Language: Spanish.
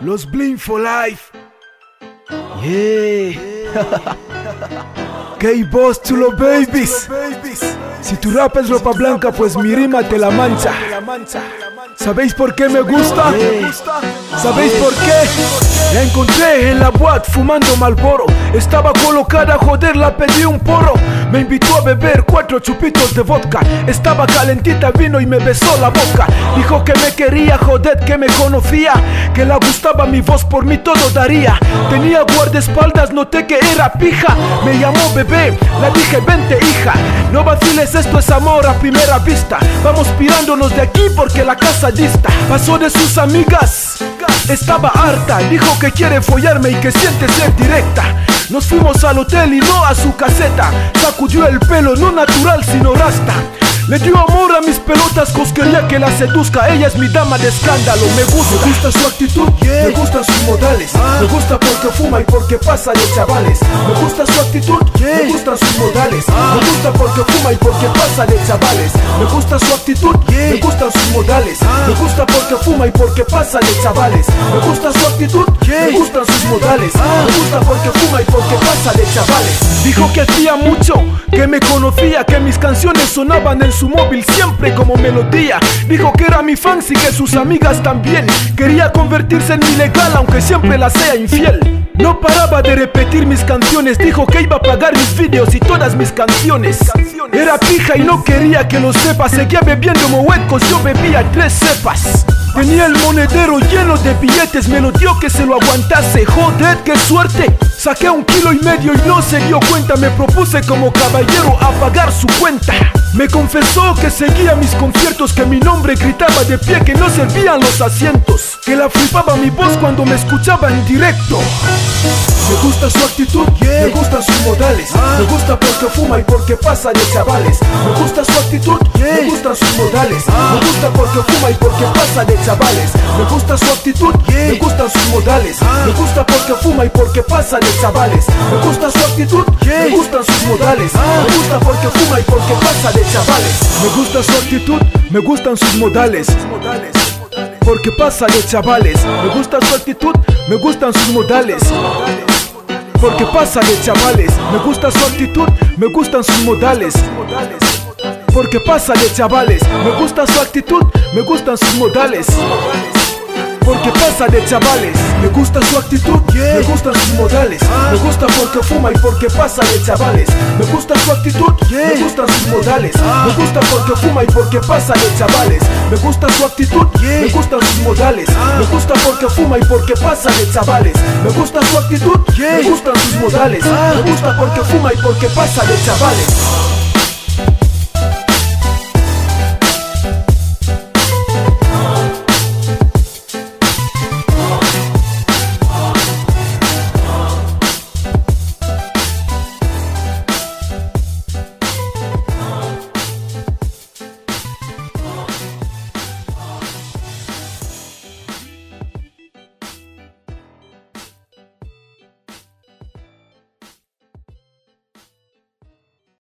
Los Blink for Life. Yeah. K-Boss to los babies. Si tu rap es ropa blanca, pues mi rima te la mancha. ¿Sabéis por qué me gusta? ¿Sabéis por qué? La encontré en la boat fumando Malboro. Estaba colocada, joder, la pedí un porro. Me invitó a beber cuatro chupitos de vodka. Estaba calentita, vino y me besó la boca. Dijo que me quería, joder, que me conocía. Que le gustaba mi voz, por mí todo daría. Tenía guardaespaldas, noté que era pija. Me llamó bebé, la dije, vente hija. No vaciles, esto es amor a primera vista. Vamos pirándonos de aquí porque la casa dista. Pasó de sus amigas. Estaba harta, dijo que quiere follarme y que siente ser directa. Nos fuimos al hotel y no a su caseta. Sacudió el pelo, no natural sino rasta. Le dio amor a mis pelotas, cosquería que la seduzca. Ella es mi dama de escándalo, me gusta. Me gusta su actitud, me gustan sus modales. Me gusta porque fuma y porque pasa de chavales. Me gusta su actitud, me gustan sus modales. Me gusta porque fuma y porque pasa de chavales. Me gusta su actitud, me gustan sus modales. Me gusta porque fuma y porque pasa de chavales. Me gusta su actitud, me gustan sus modales. Me gusta porque fuma y porque pasa de chavales. Dijo que hacía mucho que me conocía, que mis canciones sonaban en su móvil siempre como melodía. Dijo que era mi fan y que sus amigas también. Quería convertirse en ilegal aunque siempre la sea infiel. No paraba de repetir mis canciones, dijo que iba a pagar mis videos y todas mis canciones. Era pija y no quería que lo sepa, seguía bebiendo mohuecos, yo bebía tres cepas. Tenía el monedero lleno de billetes, me lo dio que se lo aguantase, joder, qué suerte. Saqué un kilo y medio y no se dio cuenta, me propuse como caballero a pagar su cuenta. Me confesó que seguía mis conciertos, que mi nombre gritaba de pie, que no servían los asientos, que la flipaba mi voz cuando me escuchaba en directo. Me gusta su actitud, me gustan sus modales. Me gusta porque fuma y porque pasa de chavales. Me gusta su actitud, me gustan sus modales. Me gusta porque fuma y porque pasa de chavales. Me gusta su actitud, me gustan sus modales. Me gusta porque fuma y porque pasa de chavales. Me gusta su actitud, me gustan sus modales. Me gusta porque fuma y porque pasa de chavales. Me gusta su actitud, me gustan sus modales. Porque pasa de chavales. Me gusta su actitud, me gustan sus modales. Porque pasa de chavales. Me gusta su actitud, me gustan sus modales. Porque pasa de chavales. Me gusta su actitud, me gustan sus modales. Porque pasa de chavales. Me gusta su actitud, me gustan sus modales. Me gusta porque fuma y porque pasa de chavales. Me gusta su actitud, me gustan sus modales. Me gusta porque fuma y porque pasa de chavales. Me gusta su actitud, me gustan sus modales. Me gusta porque fuma y porque pasa de chavales. Me gusta su actitud, me gustan sus modales. Me gusta porque fuma y porque pasa de chavales.